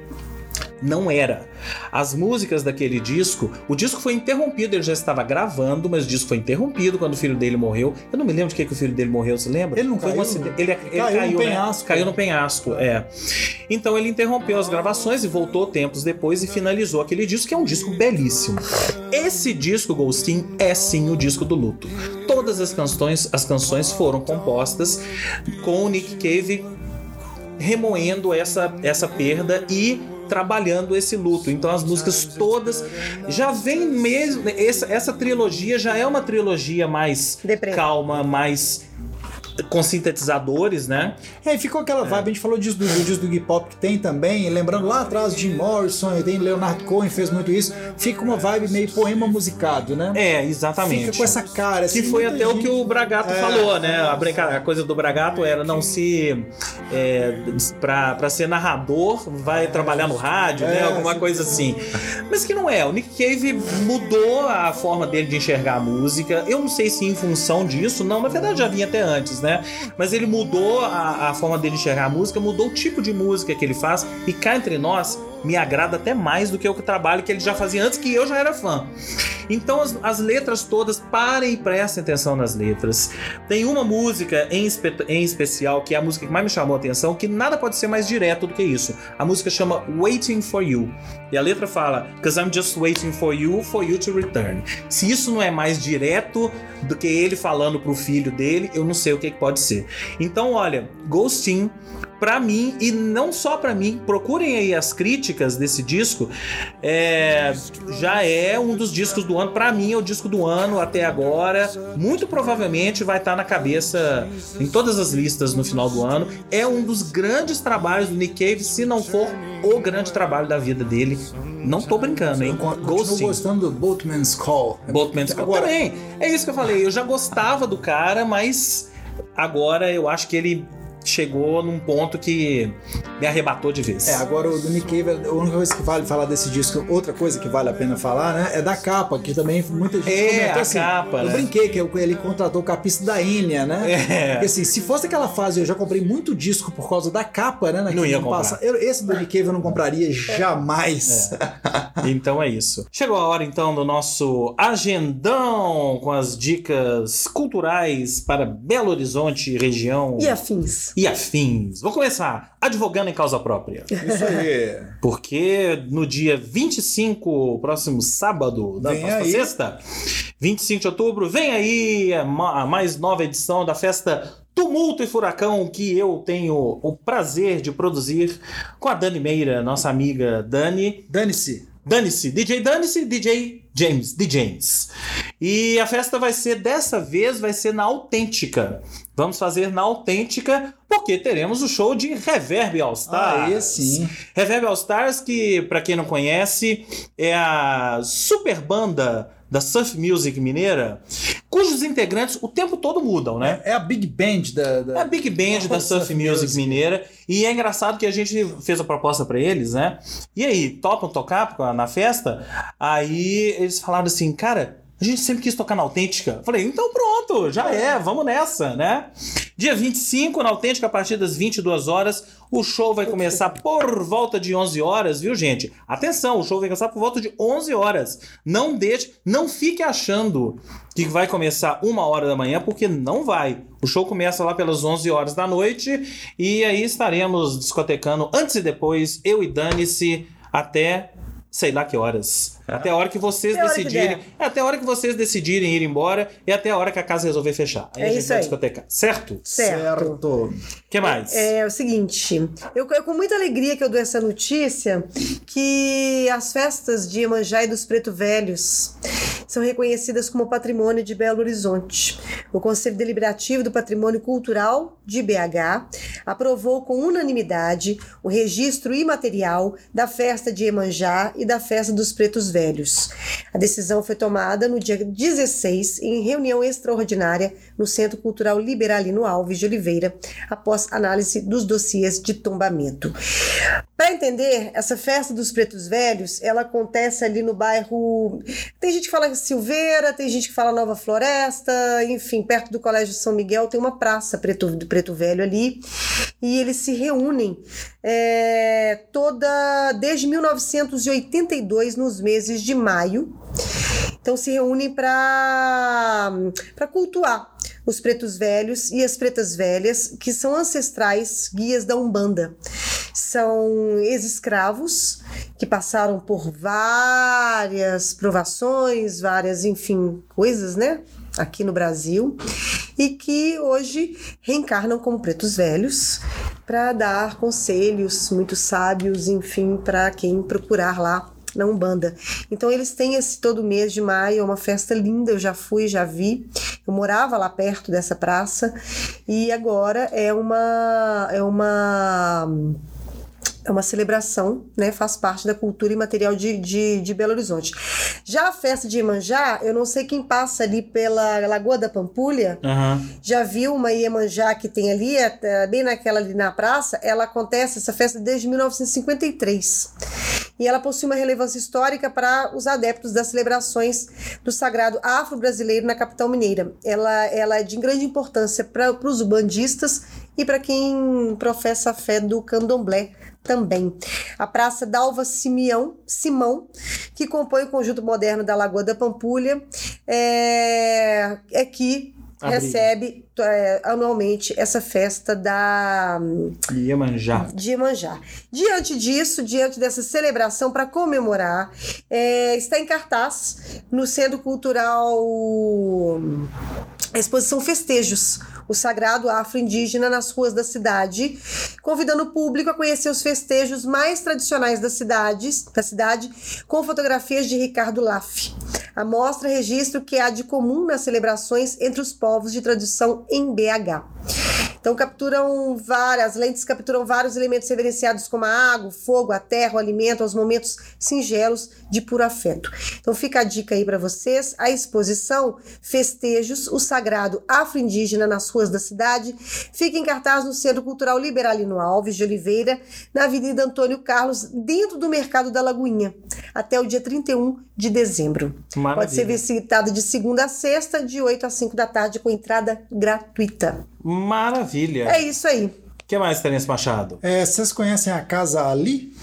[SPEAKER 1] Não era. As músicas daquele disco, o disco foi interrompido, ele já estava gravando, mas o disco foi interrompido quando o filho dele morreu. Eu não me lembro de que, que o filho dele morreu, você lembra?
[SPEAKER 2] Ele não
[SPEAKER 1] foi
[SPEAKER 2] caiu?
[SPEAKER 1] acidente. Ele, ele
[SPEAKER 2] Caiu
[SPEAKER 1] caiu,
[SPEAKER 2] no
[SPEAKER 1] né?
[SPEAKER 2] penhasco.
[SPEAKER 1] Caiu no penhasco, é. Então ele interrompeu as gravações e voltou tempos depois e finalizou aquele disco, que é um disco belíssimo. Esse disco, Ghostin, é sim o disco do luto. Todas as canções, as canções foram compostas com o Nick Cave remoendo essa, essa perda e trabalhando esse luto. Então as músicas todas já vem mesmo essa, essa trilogia já é uma trilogia mais calma, mais com sintetizadores, né?
[SPEAKER 2] É, e ficou aquela vibe, a gente falou disso do, do disco do hip hop que tem também, lembrando lá atrás Jim Morrison, tem Leonard Cohen fez muito isso, fica uma vibe meio poema musicado, né?
[SPEAKER 1] É, exatamente.
[SPEAKER 2] Fica com essa cara,
[SPEAKER 1] Que
[SPEAKER 2] assim,
[SPEAKER 1] foi
[SPEAKER 2] muita
[SPEAKER 1] até o
[SPEAKER 2] gente-
[SPEAKER 1] que o Bragato
[SPEAKER 2] É.
[SPEAKER 1] falou, né? A, brinca- a coisa do Bragato era não se. É, pra, pra ser narrador, vai trabalhar no rádio, né?
[SPEAKER 2] É,
[SPEAKER 1] Alguma coisa assim. Mas que não é. O Nick Cave mudou a forma dele de enxergar a música. Eu não sei se em função disso, não. Na verdade, já vinha até antes, né? Mas ele mudou a, a forma dele enxergar a música, mudou o tipo de música que ele faz e cá entre nós me agrada até mais do que o trabalho que ele já fazia antes, que eu já era fã. Então as, as letras todas, parem e prestem atenção nas letras. Tem uma música em, espe em especial, que é a música que mais me chamou a atenção, que nada pode ser mais direto do que isso. A música chama Waiting for You. E a letra fala: Cause I'm just waiting for you, for you to return. Se isso não é mais direto do que ele falando pro filho dele, eu não sei o que, que pode ser. Então, olha, Ghostin para mim e não só para mim, procurem aí as críticas desse disco. É, já é um dos discos do ano. Para mim é o disco do ano até agora. Muito provavelmente vai estar tá na cabeça em todas as listas no final do ano. É um dos grandes trabalhos do Nick Cave, se não for o grande trabalho da vida dele. Não tô brincando, hein?
[SPEAKER 2] Eu continuo gostando do Boatman's Call.
[SPEAKER 1] Boatman's Call agora... também. É isso que eu falei. Eu já gostava do cara, mas agora eu acho que ele chegou num ponto que me arrebatou de vez.
[SPEAKER 2] É, agora o do Nick Cave, a única coisa que vale falar desse disco, outra coisa que vale a pena falar, né, é da capa, que também muita gente
[SPEAKER 1] é,
[SPEAKER 2] comentou
[SPEAKER 1] a
[SPEAKER 2] assim.
[SPEAKER 1] Capa,
[SPEAKER 2] eu
[SPEAKER 1] né?
[SPEAKER 2] brinquei que ele contratou o capista da Enya, né?
[SPEAKER 1] É.
[SPEAKER 2] Porque assim, se fosse aquela fase, eu já comprei muito disco por causa da capa, né?
[SPEAKER 1] Não ia comprar.
[SPEAKER 2] Passa. Eu, esse do Nick Cave eu não compraria jamais.
[SPEAKER 1] É. Então é isso. Chegou a hora então do nosso agendão com as dicas culturais para Belo Horizonte, região
[SPEAKER 3] e afins.
[SPEAKER 1] E afins. Vou começar advogando em causa própria.
[SPEAKER 2] Isso aí.
[SPEAKER 1] Porque no dia 25, próximo sábado da
[SPEAKER 2] Vem
[SPEAKER 1] próxima
[SPEAKER 2] aí.
[SPEAKER 1] sexta, 25 de outubro, vem aí a ma- a mais nova edição da festa Tumulto e Furacão, que eu tenho o prazer de produzir com a Dani Meira, nossa amiga Dani.
[SPEAKER 2] Dane-se.
[SPEAKER 1] Dane-se, DJ Dane-se, DJ James, D. James. E a festa vai ser, dessa vez, vai ser na Autêntica. Vamos fazer na Autêntica, porque teremos o show de Reverb All Stars.
[SPEAKER 2] Aí sim.
[SPEAKER 1] Reverb All Stars, que, pra quem não conhece, é a super banda da Surf Music mineira, cujos integrantes o tempo todo mudam, né?
[SPEAKER 2] É a Big Band da. da-
[SPEAKER 1] É a Big Band da Surf
[SPEAKER 2] Surf
[SPEAKER 1] Music
[SPEAKER 2] Music.
[SPEAKER 1] Mineira. E é engraçado que a gente fez a proposta pra eles, né? E aí, topam tocar na festa? Aí eles falaram assim, cara, a gente sempre quis tocar na Autêntica. Falei, então pronto, já é, vamos nessa, né? Dia 25, na Autêntica, a partir das 22 horas, o show vai começar por volta de 11 horas, viu, gente? Atenção, o show vai começar por volta de 11 horas. Não deixe, não fique achando que vai começar uma hora da manhã, porque não vai. O show começa lá pelas 11 horas da noite e aí estaremos discotecando antes e depois, eu e Dani-se, até sei lá que horas. Até a hora que vocês
[SPEAKER 3] Até que
[SPEAKER 1] decidirem.
[SPEAKER 3] der.
[SPEAKER 1] é até a hora que vocês decidirem ir embora e até a hora que a casa resolver fechar. Aí
[SPEAKER 3] É
[SPEAKER 1] a gente
[SPEAKER 3] isso
[SPEAKER 1] vai
[SPEAKER 3] aí.
[SPEAKER 1] discotecar. Certo?
[SPEAKER 3] Certo.
[SPEAKER 1] O que mais?
[SPEAKER 3] É o seguinte, eu, eu com muita alegria que eu dou essa notícia que as festas de Iemanjá e dos Preto Velhos são reconhecidas como patrimônio de Belo Horizonte. O Conselho Deliberativo do Patrimônio Cultural de BH aprovou com unanimidade o registro imaterial da festa de Iemanjá e da festa dos Pretos Velhos. A decisão foi tomada no dia 16 em reunião extraordinária no Centro Cultural Liberalino Alves de Oliveira, após análise dos dossiês de tombamento. Para entender, essa festa dos pretos velhos, ela acontece ali no bairro. Tem gente que fala Silveira, tem gente que fala Nova Floresta, enfim, perto do Colégio São Miguel tem uma praça preto, do Preto Velho ali. E eles se reúnem é, toda desde 1982, nos meses de maio. Então se reúnem para cultuar os pretos velhos e as pretas velhas, que são ancestrais guias da Umbanda. São ex-escravos que passaram por várias provações, várias, enfim, coisas, né? Aqui no Brasil, e que hoje reencarnam como pretos velhos para dar conselhos muito sábios, enfim, para quem procurar lá na Umbanda. Então eles têm esse todo mês de maio, é uma festa linda, eu já fui, já vi. Eu morava lá perto dessa praça e agora é uma é uma é uma celebração, né? Faz parte da cultura imaterial de, de, de Belo Horizonte. Já a festa de Iemanjá, eu não sei quem passa ali pela Lagoa da Pampulha,
[SPEAKER 1] Aham.
[SPEAKER 3] já viu uma Iemanjá que tem ali, até bem naquela ali na praça, ela acontece, essa festa, desde 1953. E ela possui uma relevância histórica para os adeptos das celebrações do sagrado afro-brasileiro na capital mineira. Ela, ela é de grande importância para os bandistas e para quem professa a fé do candomblé também. A Praça Dalva Simeão, Simão, que compõe o conjunto moderno da Lagoa da Pampulha, é, é que
[SPEAKER 1] Abriga.
[SPEAKER 3] recebe é, anualmente essa festa da
[SPEAKER 1] Iemanjá.
[SPEAKER 3] de Iemanjá. Diante disso, diante dessa celebração para comemorar, é, está em cartaz no Centro Cultural a exposição Festejos, o sagrado afro-indígena nas ruas da cidade, convidando o público a conhecer os festejos mais tradicionais da cidade, da cidade com fotografias de Ricardo Laff. A mostra registra o que há de comum nas celebrações entre os povos de tradição em BH. Então capturam várias, lentes capturam vários elementos reverenciados como a água, o fogo, a terra, o alimento, os momentos singelos de puro afeto. Então fica a dica aí para vocês, a exposição Festejos, o Sagrado Afro-Indígena nas ruas da cidade, fica em cartaz no Centro Cultural Liberalino Alves de Oliveira, na Avenida Antônio Carlos, dentro do Mercado da Lagoinha, até o dia 31 de dezembro.
[SPEAKER 1] Maravilha.
[SPEAKER 3] Pode ser visitado de segunda a sexta, de 8 às 5 da tarde, com entrada gratuita.
[SPEAKER 1] Maravilha.
[SPEAKER 3] É isso aí.
[SPEAKER 1] O que mais, Terence Machado?
[SPEAKER 2] É, vocês conhecem a casa ali?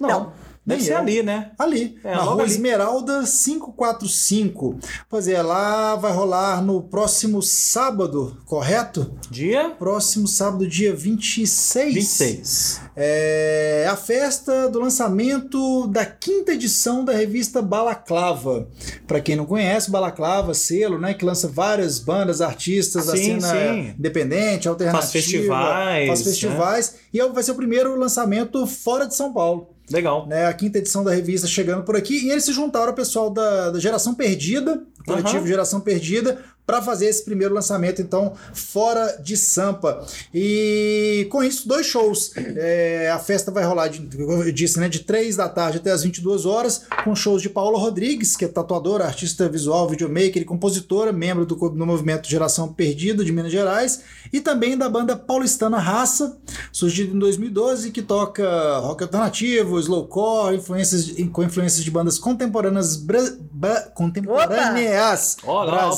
[SPEAKER 3] Não.
[SPEAKER 1] Deve
[SPEAKER 2] Nem
[SPEAKER 1] ser
[SPEAKER 2] eu.
[SPEAKER 1] ali, né?
[SPEAKER 2] Ali,
[SPEAKER 1] É,
[SPEAKER 2] na rua
[SPEAKER 1] ali.
[SPEAKER 2] Esmeralda 545. Pois é, lá vai rolar no próximo sábado, correto?
[SPEAKER 1] Dia
[SPEAKER 2] Próximo sábado, dia 26.
[SPEAKER 1] 26.
[SPEAKER 2] É a festa do lançamento da quinta edição da revista Balaclava. Para quem não conhece, Balaclava, selo, né, que lança várias bandas, artistas da
[SPEAKER 1] Sim,
[SPEAKER 2] cena
[SPEAKER 1] sim.
[SPEAKER 2] independente, alternativa,
[SPEAKER 1] Faz festivais,
[SPEAKER 2] faz festivais e é- vai ser o primeiro lançamento fora de São Paulo
[SPEAKER 1] Legal.
[SPEAKER 2] né, a quinta edição da revista chegando por aqui, e eles se juntaram ao pessoal da, da Geração Perdida, coletivo
[SPEAKER 1] Aham.
[SPEAKER 2] Geração Perdida, para fazer esse primeiro lançamento, então, fora de Sampa. E com isso, dois shows. É, a festa vai rolar, de, eu disse, né, de 3 da tarde até as 22 horas, com shows de Paula Rodrigues, que é tatuadora, artista visual, videomaker e compositora, membro do, do movimento Geração Perdida de Minas Gerais, e também da banda paulistana Raça, surgida em 2012, que toca rock alternativo, slowcore, influências, com influências de bandas contemporâneas bra- ba- contemporâneas
[SPEAKER 1] Olha lá, o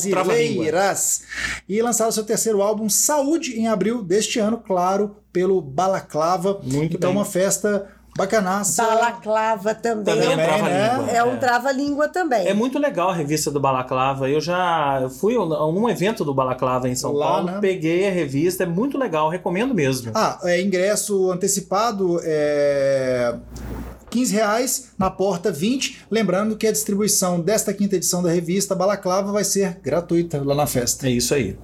[SPEAKER 2] brasileiras. E lançaram seu terceiro álbum, Saúde, em abril deste ano, claro, pelo Balaclava.
[SPEAKER 1] Muito
[SPEAKER 2] então,
[SPEAKER 1] bem.
[SPEAKER 2] uma festa bacanaça.
[SPEAKER 3] Balaclava também.
[SPEAKER 1] Também é
[SPEAKER 2] Também,
[SPEAKER 1] trava
[SPEAKER 2] né?
[SPEAKER 1] língua.
[SPEAKER 3] É um trava-língua também.
[SPEAKER 1] É muito legal a revista do Balaclava. Eu já eu fui a um evento do Balaclava em São
[SPEAKER 2] Lá,
[SPEAKER 1] Paulo,
[SPEAKER 2] né?
[SPEAKER 1] peguei a revista, é muito legal, recomendo mesmo.
[SPEAKER 2] Ah, é, ingresso antecipado é 15 reais, na porta 20. Lembrando que a distribuição desta quinta edição da revista Balaclava vai ser gratuita lá na festa.
[SPEAKER 1] É isso aí.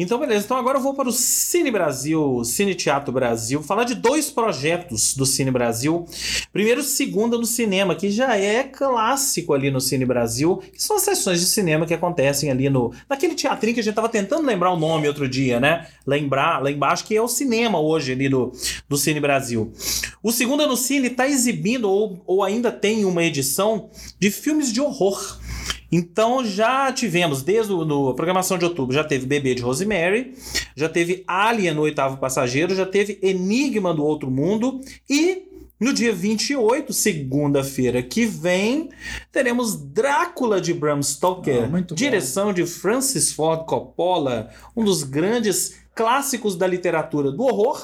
[SPEAKER 1] Então, beleza. Então agora eu vou para o Cine Brasil, Cine Teatro Brasil, falar de dois projetos do Cine Brasil. Primeiro, Segunda no Cinema, que já é clássico ali no Cine Brasil, que são as sessões de cinema que acontecem ali no naquele teatrinho que a gente estava tentando lembrar o nome outro dia, né? Lembrar lá embaixo que é o cinema hoje ali do, do Cine Brasil. O Segunda no Cine está exibindo ou, ou ainda tem uma edição de filmes de horror. Então já tivemos, desde o- no, a programação de outubro, já teve Bebê de Rosemary, já teve Alien no Oitavo Passageiro, já teve Enigma do Outro Mundo e no dia 28, segunda-feira que vem, teremos Drácula de Bram Stoker,
[SPEAKER 2] Ah, muito bom.
[SPEAKER 1] direção de Francis Ford Coppola, um dos grandes clássicos da literatura do horror,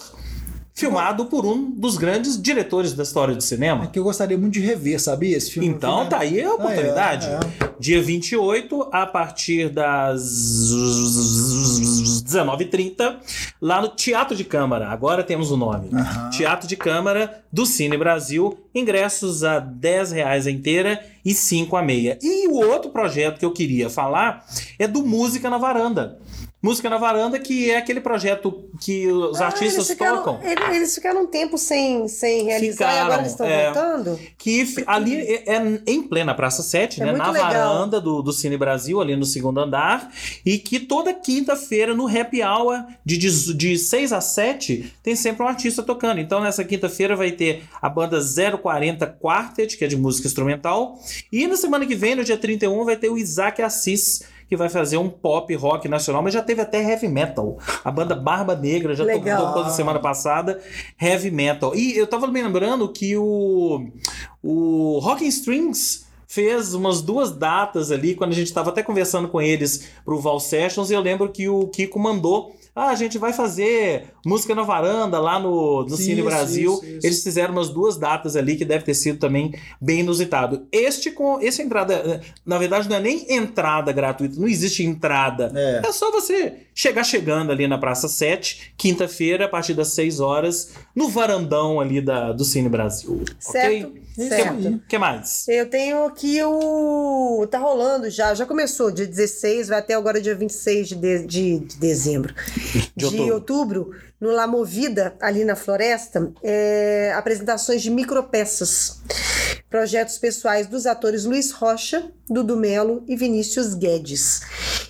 [SPEAKER 1] filmado por um dos grandes diretores da história do cinema.
[SPEAKER 2] É que eu gostaria muito de rever, sabia? Esse filme.
[SPEAKER 1] Então
[SPEAKER 2] Filme-
[SPEAKER 1] tá aí a oportunidade.
[SPEAKER 2] Ah, é, é.
[SPEAKER 1] Dia 28, a partir das 19h30, lá no Teatro de Câmara. Agora temos o nome.
[SPEAKER 2] Aham.
[SPEAKER 1] Teatro de Câmara do Cine Brasil. Ingressos a 10 reais a inteira e 5 a meia. E o outro projeto que eu queria falar é do Música na Varanda. Música na Varanda, que é aquele projeto que os
[SPEAKER 3] Ah,
[SPEAKER 1] artistas
[SPEAKER 3] eles ficaram,
[SPEAKER 1] tocam.
[SPEAKER 3] ele- Eles ficaram um tempo sem, sem realizar e
[SPEAKER 1] Ficaram,
[SPEAKER 3] agora eles estão
[SPEAKER 1] é.
[SPEAKER 3] voltando?
[SPEAKER 1] Que ali é, é em plena Praça 7,
[SPEAKER 3] É
[SPEAKER 1] né? Na
[SPEAKER 3] legal.
[SPEAKER 1] varanda do, do Cine Brasil, ali no segundo andar. E que toda quinta-feira, no happy hour, de, de, de 6 a 7, tem sempre um artista tocando. Então, nessa quinta-feira, vai ter a banda 040 Quartet, que é de música instrumental. E na semana que vem, no dia 31, vai ter o Isaac Assis, que vai fazer um pop rock nacional, mas já teve até heavy metal. A banda Barba Negra já
[SPEAKER 3] Legal.
[SPEAKER 1] tocou na semana passada heavy metal. E eu tava me lembrando que o, o Rocking Strings fez umas duas datas ali, quando a gente estava até conversando com eles pro Val Sessions, e eu lembro que o Kiko mandou. Ah, a gente vai fazer música na varanda lá no, no Cine
[SPEAKER 2] Isso,
[SPEAKER 1] Brasil.
[SPEAKER 2] isso, isso.
[SPEAKER 1] Eles fizeram umas duas datas ali que deve ter sido também bem inusitado. Este com essa entrada, na verdade não é nem entrada gratuita, não existe entrada.
[SPEAKER 2] É.
[SPEAKER 1] É só você chegar chegando ali na Praça 7, quinta-feira, a partir das 6 horas, no varandão ali da, do Cine Brasil.
[SPEAKER 3] Certo?
[SPEAKER 1] Ok?
[SPEAKER 3] Certo.
[SPEAKER 1] O que mais?
[SPEAKER 3] Eu tenho aqui o. Tá rolando já, já começou, dia 16, vai até agora dia 26 de, de, de, de dezembro.
[SPEAKER 1] De outubro.
[SPEAKER 3] outubro, no La Movida, ali na floresta, é, apresentações de micropeças. Projetos pessoais dos atores Luiz Rocha, Dudu Melo e Vinícius Guedes.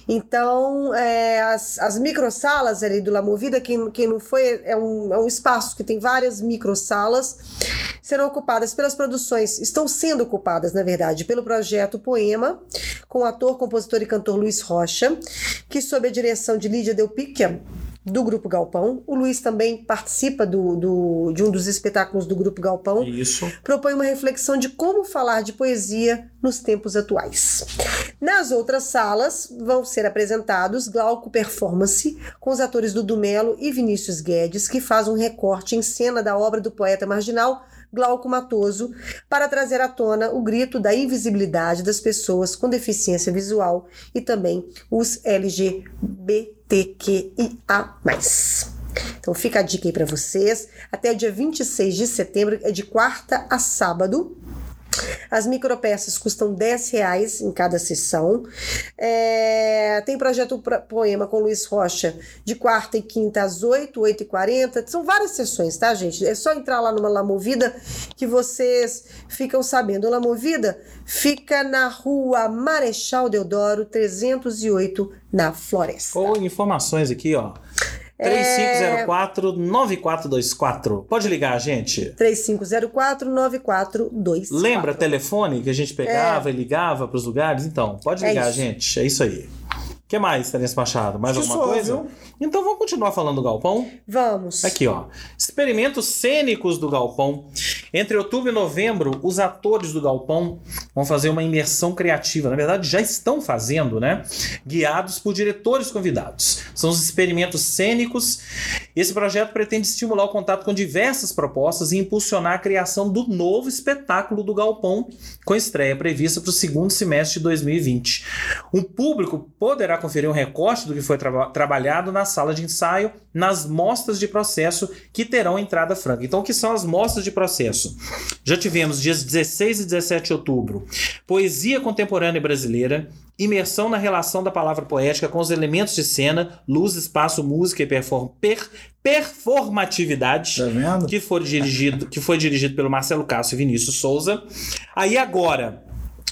[SPEAKER 3] Então, é, as, as microsalas ali do La Movida, quem, quem não foi, é um, é um espaço que tem várias microsalas, serão ocupadas pelas produções, estão sendo ocupadas, na verdade, pelo projeto Poema, com o ator, compositor e cantor Luiz Rocha, que sob a direção de Lídia Delpicchia, do Grupo Galpão. O Luiz também participa do, do, de um dos espetáculos do Grupo Galpão
[SPEAKER 1] Isso.
[SPEAKER 3] propõe uma reflexão de como falar de poesia nos tempos atuais. Nas outras salas vão ser apresentados Glauco Performance, com os atores Dudu Melo e Vinícius Guedes, que faz um recorte em cena da obra do poeta marginal Glauco Matoso, para trazer à tona o grito da invisibilidade das pessoas com deficiência visual e também os LGBTQIA+. Então fica a dica aí para vocês. Até o dia 26 de setembro, é de quarta a sábado. As micropeças custam 10 reais em cada sessão. É, tem projeto poema com Luiz Rocha de quarta e quinta às 8, 8 e 40. São várias sessões, tá, gente? É só entrar lá numa La Movida que vocês ficam sabendo. La Movida fica na rua Marechal Deodoro, 308, na Floresta.
[SPEAKER 1] Ou informações aqui, ó. 3504-9424. Pode ligar, gente.
[SPEAKER 3] 3504-9424.
[SPEAKER 1] Lembra telefone que a gente pegava e ligava para os lugares? Então, pode
[SPEAKER 3] É
[SPEAKER 1] ligar,
[SPEAKER 3] isso.
[SPEAKER 1] gente. É isso aí. O que mais, Terence Machado? Mais
[SPEAKER 2] Acho
[SPEAKER 1] alguma
[SPEAKER 2] só,
[SPEAKER 1] coisa?
[SPEAKER 2] viu?
[SPEAKER 1] Então vamos continuar falando do Galpão?
[SPEAKER 3] Vamos.
[SPEAKER 1] Aqui, ó. Experimentos cênicos do Galpão. Entre outubro e novembro, os atores do Galpão vão fazer uma imersão criativa. Na verdade, já estão fazendo, né? Guiados por diretores convidados. São os experimentos cênicos. Esse projeto pretende estimular o contato com diversas propostas e impulsionar a criação do novo espetáculo do Galpão, com estreia prevista para o segundo semestre de 2020. O público poderá conferir um recorte do que foi traba- trabalhado na sala de ensaio, nas mostras de processo que terão entrada franca. Então, o que são as mostras de processo? Já tivemos dias 16 e 17 de outubro, poesia contemporânea brasileira, imersão na relação da palavra poética com os elementos de cena, luz, espaço, música e perform- per- performatividade
[SPEAKER 2] Tá
[SPEAKER 1] que foi dirigido, que foi dirigido pelo Marcelo Castro e Vinícius Souza. Aí agora,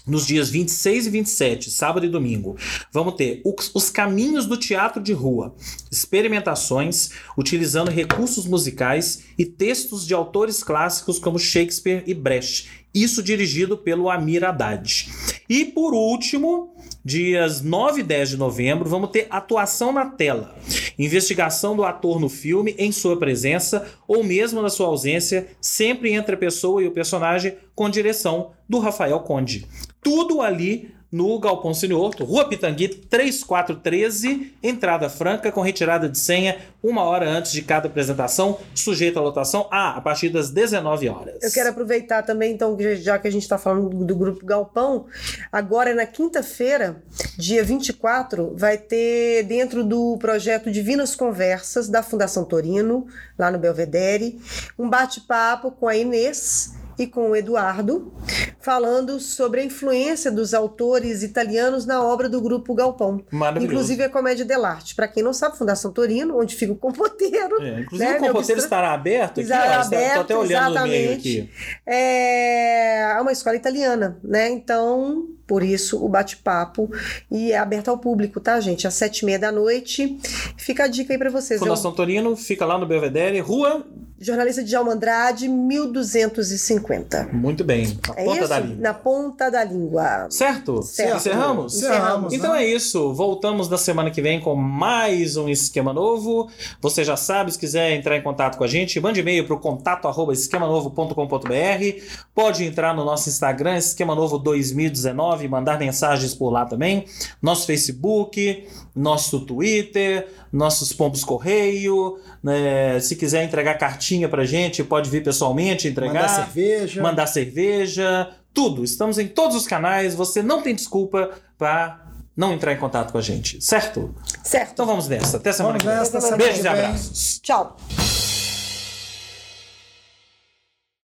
[SPEAKER 1] nos dias 26 e 27, sábado e domingo, vamos ter os, os caminhos do teatro de rua, experimentações utilizando recursos musicais e textos de autores clássicos como Shakespeare e Brecht. Isso dirigido pelo Amir Haddad. E por último, dias 9 e 10 de novembro, vamos ter atuação na tela. Investigação do ator no filme em sua presença ou mesmo na sua ausência, sempre entre a pessoa e o personagem, com direção do Rafael Conde. Tudo ali no Galpão Siniorto, Rua Pitangui 3413, entrada franca com retirada de senha uma hora antes de cada apresentação, sujeito à lotação ah, a partir das 19 horas.
[SPEAKER 3] Eu quero aproveitar também, então, já que a gente está falando do, do Grupo Galpão, agora na quinta-feira, dia 24, vai ter dentro do projeto Divinas Conversas da Fundação Torino, lá no Belvedere, um bate-papo com a Inês e com o Eduardo, falando sobre a influência dos autores italianos na obra do Grupo Galpão.
[SPEAKER 1] Maravilhoso.
[SPEAKER 3] Inclusive a Comédia dell'arte. Para quem não sabe, Fundação Torino, onde fica o compoteiro.
[SPEAKER 1] É, inclusive
[SPEAKER 3] né,
[SPEAKER 1] o compoteiro estará aberto aqui,
[SPEAKER 3] Estará
[SPEAKER 1] ó,
[SPEAKER 3] aberto,
[SPEAKER 1] até olhando
[SPEAKER 3] exatamente.
[SPEAKER 1] aqui.
[SPEAKER 3] É uma escola italiana, né? Então, por isso, o bate-papo e é aberto ao público, tá, gente? Às sete e meia da noite. Fica a dica aí pra vocês. É
[SPEAKER 1] Fundação Torino fica lá no Belvedere, Rua
[SPEAKER 3] Jornalista de Djalma Andrade, 1250.
[SPEAKER 1] Muito bem. Na
[SPEAKER 3] É
[SPEAKER 1] ponta
[SPEAKER 3] isso?
[SPEAKER 1] da língua.
[SPEAKER 3] Na ponta da língua.
[SPEAKER 1] Certo?
[SPEAKER 3] Certo.
[SPEAKER 1] Encerramos?
[SPEAKER 3] Encerramos.
[SPEAKER 1] Então é isso. Voltamos na semana que vem com mais um esquema novo. Você já sabe, se quiser entrar em contato com a gente, mande e-mail para o contato arroba esquemanovo.com.br. Pode entrar no nosso Instagram, Esquema Novo 2019, mandar mensagens por lá também. Nosso Facebook, nosso Twitter, nossos pompos correio. né? Se quiser entregar cartinha pra gente, pode vir pessoalmente entregar
[SPEAKER 2] Mandar cerveja.
[SPEAKER 1] mandar cerveja, tudo. Estamos em todos os canais. Você não tem desculpa para não entrar em contato com a gente, certo?
[SPEAKER 3] Certo.
[SPEAKER 1] Então vamos nessa. Até semana
[SPEAKER 2] Vamos
[SPEAKER 1] que vem.
[SPEAKER 2] nesta semana
[SPEAKER 1] Beijos e abraços.
[SPEAKER 3] Tchau.